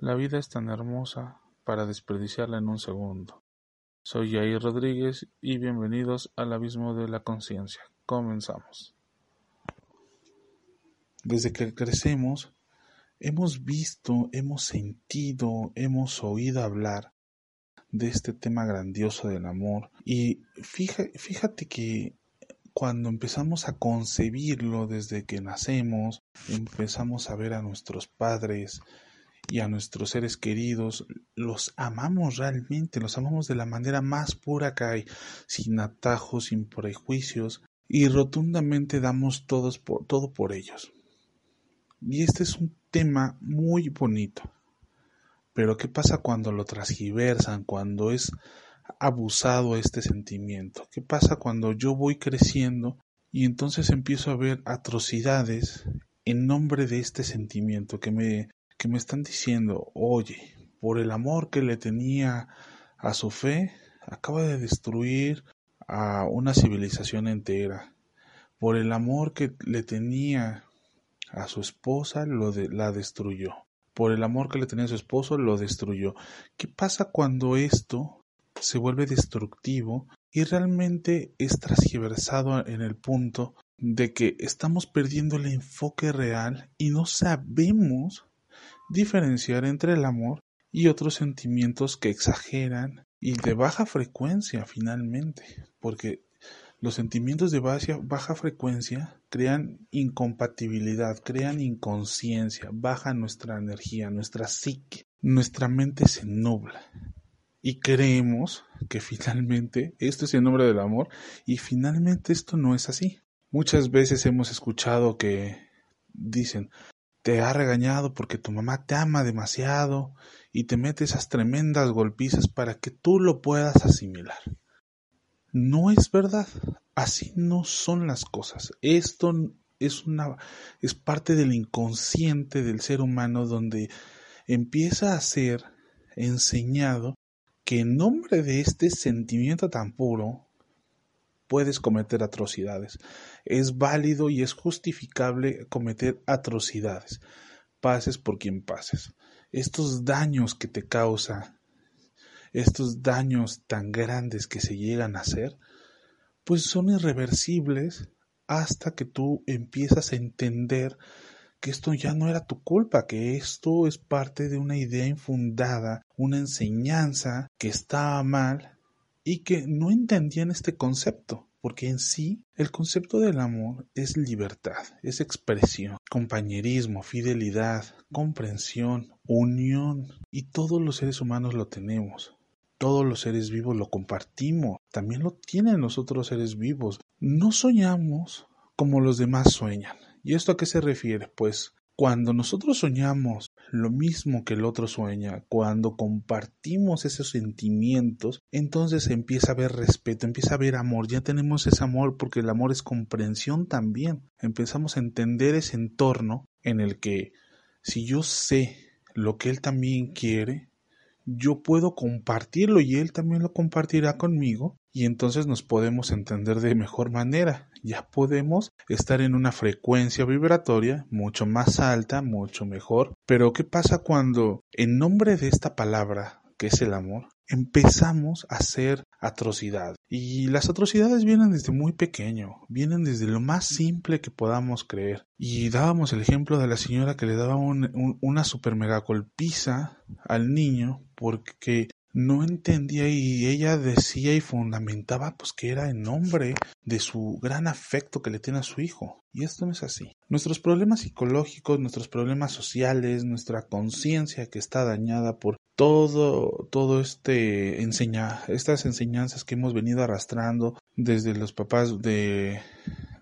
La vida es tan hermosa para desperdiciarla en un segundo. Soy Jair Rodríguez y bienvenidos al abismo de la conciencia. Comenzamos. Desde que crecemos, hemos visto, hemos sentido, hemos oído hablar de este tema grandioso del amor. Y fíjate, que cuando empezamos a concebirlo desde que nacemos, empezamos a ver a nuestros padres, y a nuestros seres queridos, los amamos realmente, los amamos de la manera más pura que hay, sin atajos, sin prejuicios, y rotundamente damos todos por, todo por ellos. Y este es un tema muy bonito. Pero ¿qué pasa cuando lo transgiversan, cuando es abusado este sentimiento? ¿Qué pasa cuando yo voy creciendo y entonces empiezo a ver atrocidades en nombre de este sentimiento que me que me están diciendo, oye, por el amor que le tenía a su fe, acaba de destruir a una civilización entera. Por el amor que le tenía a su esposa, lo la destruyó. Por el amor que le tenía a su esposo, lo destruyó. ¿Qué pasa cuando esto se vuelve destructivo y realmente es transgiversado en el punto de que estamos perdiendo el enfoque real y no sabemos diferenciar entre el amor y otros sentimientos que exageran y de baja frecuencia finalmente, porque los sentimientos de baja, frecuencia crean incompatibilidad, crean inconsciencia, bajan nuestra energía, nuestra psique, nuestra mente se nubla y creemos que finalmente esto es el nombre del amor y finalmente esto no es así. Muchas veces hemos escuchado que dicen, te ha regañado porque tu mamá te ama demasiado y te mete esas tremendas golpizas para que tú lo puedas asimilar. No es verdad, así no son las cosas. Esto es una es parte del inconsciente del ser humano donde empieza a ser enseñado que en nombre de este sentimiento tan puro puedes cometer atrocidades. Es válido y es justificable cometer atrocidades, pases por quien pases. Estos daños que te causa, estos daños tan grandes que se llegan a hacer, pues son irreversibles hasta que tú empiezas a entender que esto ya no era tu culpa, que esto es parte de una idea infundada, una enseñanza que estaba mal y que no entendían este concepto, porque en sí el concepto del amor es libertad, es expresión, compañerismo, fidelidad, comprensión, unión, y todos los seres humanos lo tenemos. Todos los seres vivos lo compartimos, también lo tienen los otros seres vivos. No soñamos como los demás sueñan. ¿Y esto a qué se refiere? Pues cuando nosotros soñamos lo mismo que el otro sueña, cuando compartimos esos sentimientos, entonces empieza a haber respeto, empieza a haber amor, ya tenemos ese amor porque el amor es comprensión también. Empezamos a entender ese entorno en el que si yo sé lo que él también quiere, yo puedo compartirlo y él también lo compartirá conmigo y entonces nos podemos entender de mejor manera. Ya podemos estar en una frecuencia vibratoria mucho más alta, mucho mejor. Pero ¿qué pasa cuando en nombre de esta palabra, que es el amor, empezamos a hacer atrocidad. Y las atrocidades vienen desde muy pequeño, vienen desde lo más simple que podamos creer. Y dábamos el ejemplo de la señora que le daba una super mega golpiza al niño porque no entendía y ella decía y fundamentaba pues que era en nombre de su gran afecto que le tiene a su hijo. Y esto no es así. Nuestros problemas psicológicos, nuestros problemas sociales, nuestra conciencia que está dañada por todo, todo este enseña, estas enseñanzas que hemos venido arrastrando desde los papás de,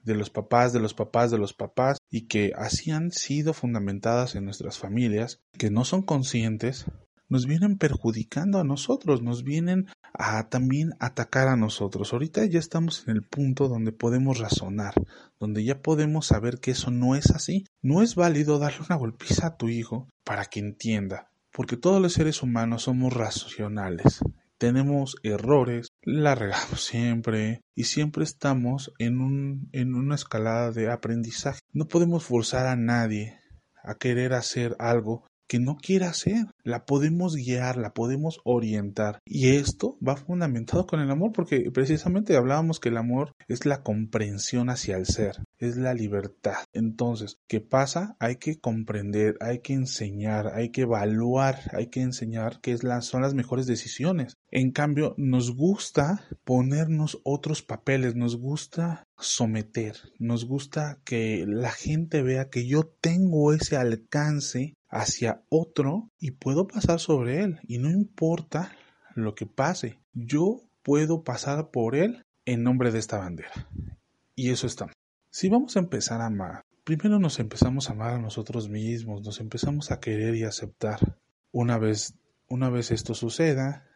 de los papás, de los papás, de los papás, y que así han sido fundamentadas en nuestras familias, que no son conscientes, nos vienen perjudicando a nosotros, nos vienen a también atacar a nosotros. Ahorita ya estamos en el punto donde podemos razonar, donde ya podemos saber que eso no es así. No es válido darle una golpiza a tu hijo para que entienda, porque todos los seres humanos somos racionales. Tenemos errores, la regamos siempre y siempre estamos en, un, en una escalada de aprendizaje. No podemos forzar a nadie a querer hacer algo que no quiere hacer. La podemos guiar, la podemos orientar. Y esto va fundamentado con el amor porque precisamente hablábamos que el amor es la comprensión hacia el ser, es la libertad. Entonces, ¿qué pasa? Hay que comprender, hay que enseñar, hay que evaluar, hay que enseñar qué son las mejores decisiones. En cambio, nos gusta ponernos otros papeles, nos gusta someter, nos gusta que la gente vea que yo tengo ese alcance hacia otro y puedo pasar sobre él y no importa lo que pase, yo puedo pasar por él en nombre de esta bandera. Y eso está. Si vamos a empezar a amar, primero nos empezamos a amar a nosotros mismos, nos empezamos a querer y aceptar. Una vez, una vez esto suceda,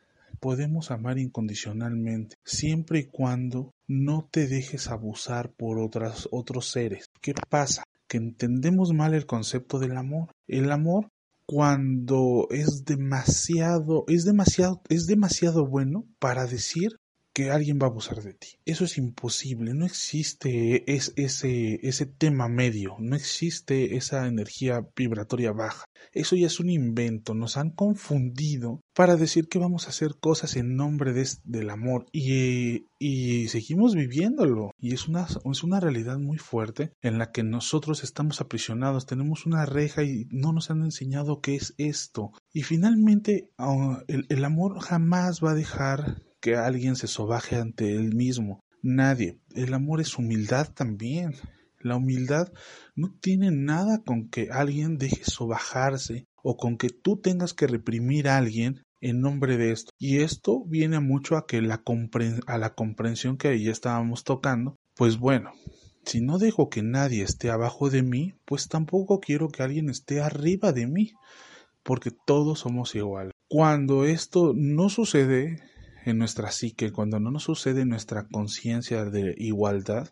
podemos amar incondicionalmente, siempre y cuando no te dejes abusar por otras, otros seres. ¿Qué pasa? Que entendemos mal el concepto del amor. El amor cuando es demasiado, es demasiado, es demasiado bueno para decir que alguien va a abusar de ti. Eso es imposible, no existe es, ese, ese tema medio, no existe esa energía vibratoria baja. Eso ya es un invento, nos han confundido para decir que vamos a hacer cosas en nombre de, del amor y, y seguimos viviéndolo. Y es una, es una realidad muy fuerte en la que nosotros estamos aprisionados, tenemos una reja y no nos han enseñado qué es esto. Y finalmente ah, el, el amor jamás va a dejar que alguien se sobaje ante él mismo. Nadie. El amor es humildad también. La humildad no tiene nada con que alguien deje sobajarse o con que tú tengas que reprimir a alguien en nombre de esto. Y esto viene mucho a que la a la comprensión que ahí estábamos tocando. Pues bueno, si no dejo que nadie esté abajo de mí, pues tampoco quiero que alguien esté arriba de mí, porque todos somos iguales. Cuando esto no sucede, en nuestra psique, cuando no nos sucede nuestra conciencia de igualdad,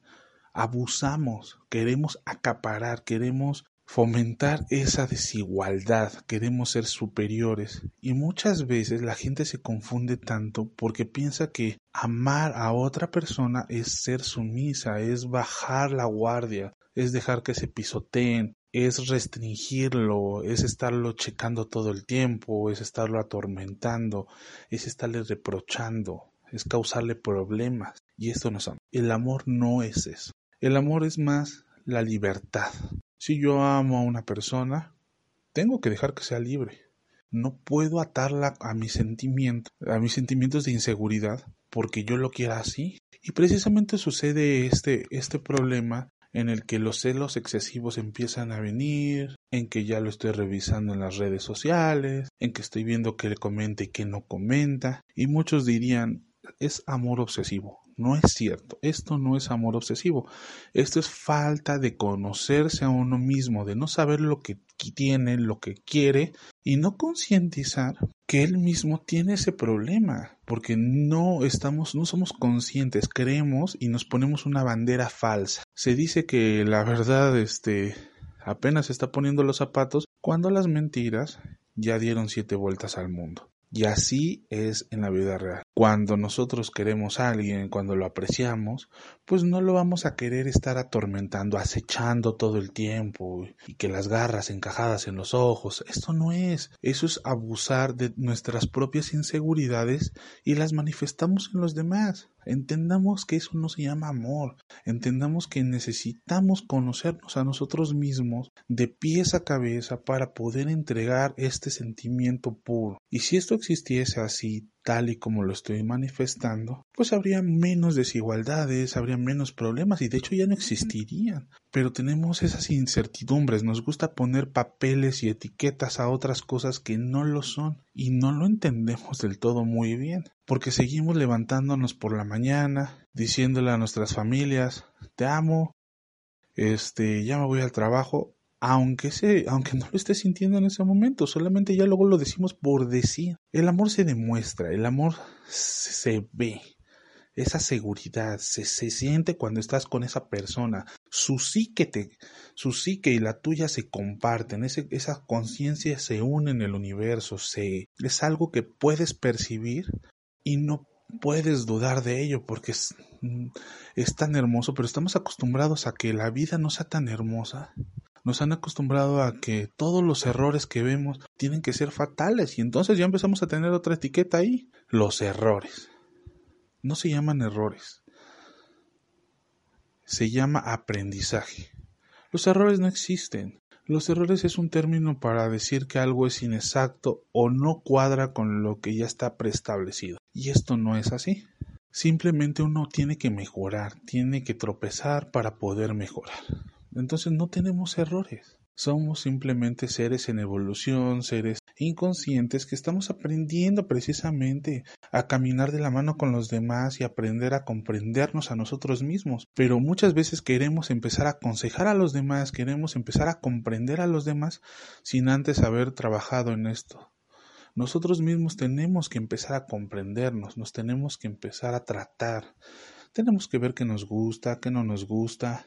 abusamos, queremos acaparar, queremos fomentar esa desigualdad, queremos ser superiores. Y muchas veces la gente se confunde tanto porque piensa que amar a otra persona es ser sumisa, es bajar la guardia, es dejar que se pisoteen, es restringirlo, es estarlo checando todo el tiempo, es estarlo atormentando, es estarle reprochando, es causarle problemas. Y esto no es. El amor no es eso. El amor es más la libertad. Si yo amo a una persona, tengo que dejar que sea libre. No puedo atarla a mis sentimientos, a mis sentimientos de inseguridad, porque yo lo quiera así. Y precisamente sucede este, este problema en el que los celos excesivos empiezan a venir, en que ya lo estoy revisando en las redes sociales, en que estoy viendo que le comenta y que no comenta, y muchos dirían es amor obsesivo. No es cierto, esto no es amor obsesivo, esto es falta de conocerse a uno mismo, de no saber lo que tiene, lo que quiere y no concientizar que él mismo tiene ese problema, porque no estamos, no somos conscientes, creemos y nos ponemos una bandera falsa. Se dice que la verdad, este, apenas está poniendo los zapatos cuando las mentiras ya dieron siete vueltas al mundo. Y así es en la vida real. Cuando nosotros queremos a alguien, cuando lo apreciamos, pues no lo vamos a querer estar atormentando, acechando todo el tiempo y que las garras encajadas en los ojos. Esto no es. Eso es abusar de nuestras propias inseguridades y las manifestamos en los demás. Entendamos que eso no se llama amor. Entendamos que necesitamos conocernos a nosotros mismos de pies a cabeza para poder entregar este sentimiento puro. Y si esto existiese así, tal y como lo estoy manifestando, pues habría menos desigualdades, habría menos problemas y de hecho ya no existirían. Pero tenemos esas incertidumbres, nos gusta poner papeles y etiquetas a otras cosas que no lo son y no lo entendemos del todo muy bien, porque seguimos levantándonos por la mañana, diciéndole a nuestras familias, te amo, este, ya me voy al trabajo, aunque, se, aunque no lo esté sintiendo en ese momento, solamente ya luego lo decimos por decir. El amor se demuestra, el amor se ve, esa seguridad se, se siente cuando estás con esa persona, su psique, te, su psique y la tuya se comparten, esa conciencia se une en el universo, se, es algo que puedes percibir y no puedes dudar de ello porque es, mm, es tan hermoso, pero estamos acostumbrados a que la vida no sea tan hermosa Nos han acostumbrado a que todos los errores que vemos tienen que ser fatales y entonces ya empezamos a tener otra etiqueta ahí. Los errores. No se llaman errores. Se llama aprendizaje. Los errores no existen. Los errores es un término para decir que algo es inexacto o no cuadra con lo que ya está preestablecido. Y esto no es así. Simplemente uno tiene que mejorar, tiene que tropezar para poder mejorar. Entonces no tenemos errores. Somos simplemente seres en evolución, seres inconscientes que estamos aprendiendo precisamente a caminar de la mano con los demás y aprender a comprendernos a nosotros mismos. Pero muchas veces queremos empezar a aconsejar a los demás, queremos empezar a comprender a los demás sin antes haber trabajado en esto. Nosotros mismos tenemos que empezar a comprendernos, nos tenemos que empezar a tratar. Tenemos que ver qué nos gusta, qué no nos gusta,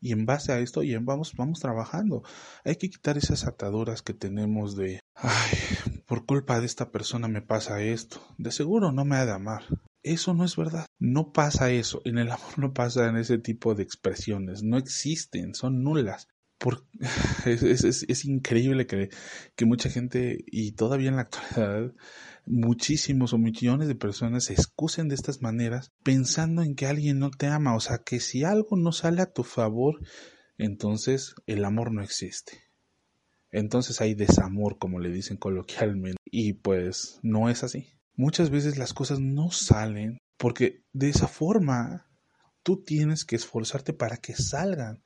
y en base a esto ya vamos, vamos trabajando. Hay que quitar esas ataduras que tenemos de, ay, por culpa de esta persona me pasa esto. De seguro no me ha de amar. Eso no es verdad. No pasa eso. En el amor no pasa en ese tipo de expresiones. No existen. Son nulas. Por... Es, es, es, increíble que, que mucha gente, y todavía en la actualidad, muchísimos o millones de personas se excusen de estas maneras pensando en que alguien no te ama. O sea, que si algo no sale a tu favor, entonces el amor no existe. Entonces hay desamor, como le dicen coloquialmente. Y pues no es así. Muchas veces las cosas no salen porque de esa forma tú tienes que esforzarte para que salgan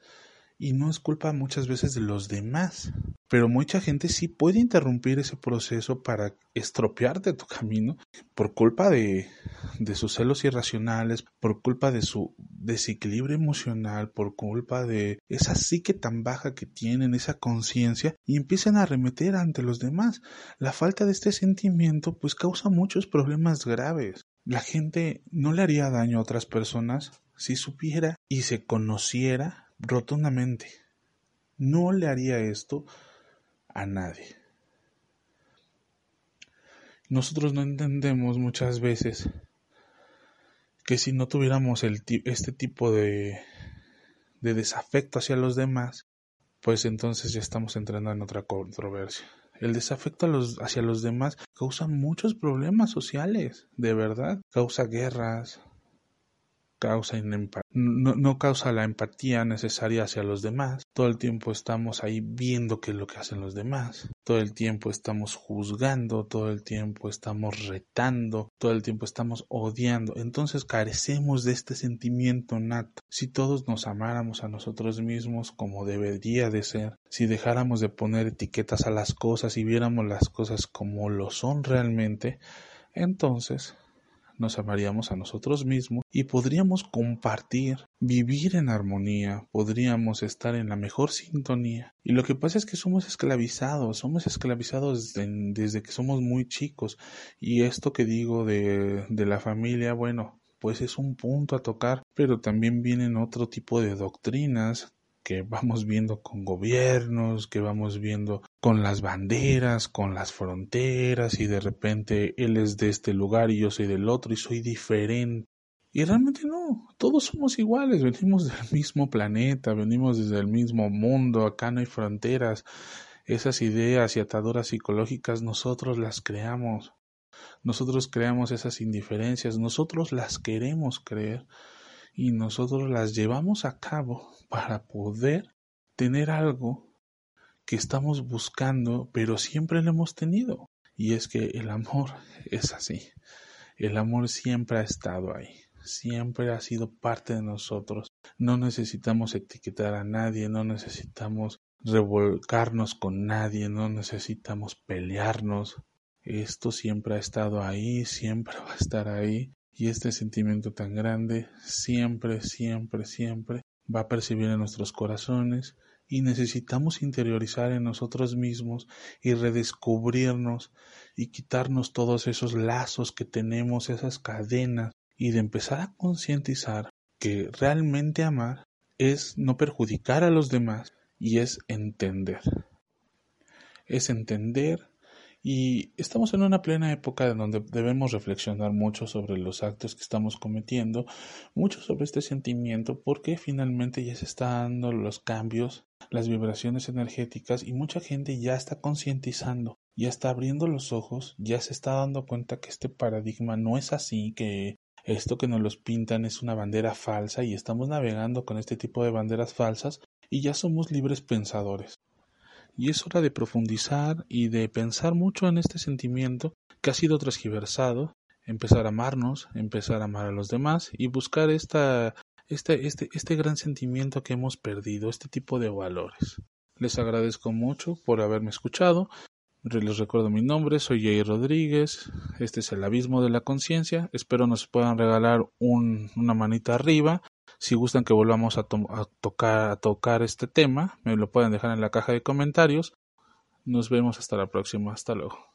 y no es culpa muchas veces de los demás. Pero mucha gente sí puede interrumpir ese proceso para estropearte tu camino por culpa de, de sus celos irracionales, por culpa de su desequilibrio emocional, por culpa de esa psique tan baja que tienen, esa conciencia, y empiezan a arremeter ante los demás. La falta de este sentimiento pues causa muchos problemas graves. La gente no le haría daño a otras personas si supiera y se conociera rotundamente. No le haría esto a nadie. Nosotros no entendemos muchas veces que si no tuviéramos este tipo de, de desafecto hacia los demás, pues entonces ya estamos entrando en otra controversia. El desafecto hacia los demás causa muchos problemas sociales, de verdad. Causa guerras, causa no, no, causa la empatía necesaria hacia los demás. Todo el tiempo estamos ahí viendo qué es lo que hacen los demás. Todo el tiempo estamos juzgando, todo el tiempo estamos retando, todo el tiempo estamos odiando. Entonces carecemos de este sentimiento nato. Si todos nos amáramos a nosotros mismos como debería de ser, si dejáramos de poner etiquetas a las cosas y viéramos las cosas como lo son realmente, entonces nos amaríamos a nosotros mismos y podríamos compartir, vivir en armonía, podríamos estar en la mejor sintonía. Y lo que pasa es que somos esclavizados, somos esclavizados desde, que somos muy chicos. Y esto que digo de, de la familia, bueno, pues es un punto a tocar, pero también vienen otro tipo de doctrinas que vamos viendo con gobiernos, que vamos viendo con las banderas, con las fronteras y de repente él es de este lugar y yo soy del otro y soy diferente. Y realmente no, todos somos iguales, venimos del mismo planeta, venimos desde el mismo mundo, acá no hay fronteras. Esas ideas y ataduras psicológicas nosotros las creamos. Nosotros creamos esas indiferencias, nosotros las queremos creer y nosotros las llevamos a cabo para poder tener algo que estamos buscando, pero siempre lo hemos tenido. Y es que el amor es así. El amor siempre ha estado ahí, siempre ha sido parte de nosotros. No necesitamos etiquetar a nadie, no necesitamos revolcarnos con nadie, no necesitamos pelearnos. Esto siempre ha estado ahí, siempre va a estar ahí y este sentimiento tan grande siempre, siempre, siempre va a percibir en nuestros corazones y necesitamos interiorizar en nosotros mismos y redescubrirnos y quitarnos todos esos lazos que tenemos, esas cadenas y de empezar a concientizar que realmente amar es no perjudicar a los demás y es entender. Es entender y estamos en una plena época en donde debemos reflexionar mucho sobre los actos que estamos cometiendo, mucho sobre este sentimiento, porque finalmente ya se están dando los cambios las vibraciones energéticas y mucha gente ya está concientizando, ya está abriendo los ojos, ya se está dando cuenta que este paradigma no es así, que esto que nos los pintan es una bandera falsa y estamos navegando con este tipo de banderas falsas y ya somos libres pensadores. Y es hora de profundizar y de pensar mucho en este sentimiento que ha sido transgiversado, empezar a amarnos, empezar a amar a los demás y buscar esta este, este, este gran sentimiento que hemos perdido, este tipo de valores. Les agradezco mucho por haberme escuchado. Les recuerdo mi nombre, soy Jay Rodríguez. Este es el abismo de la conciencia. Espero nos puedan regalar una manita arriba. Si gustan que volvamos a, tocar, tocar este tema, me lo pueden dejar en la caja de comentarios. Nos vemos hasta la próxima. Hasta luego.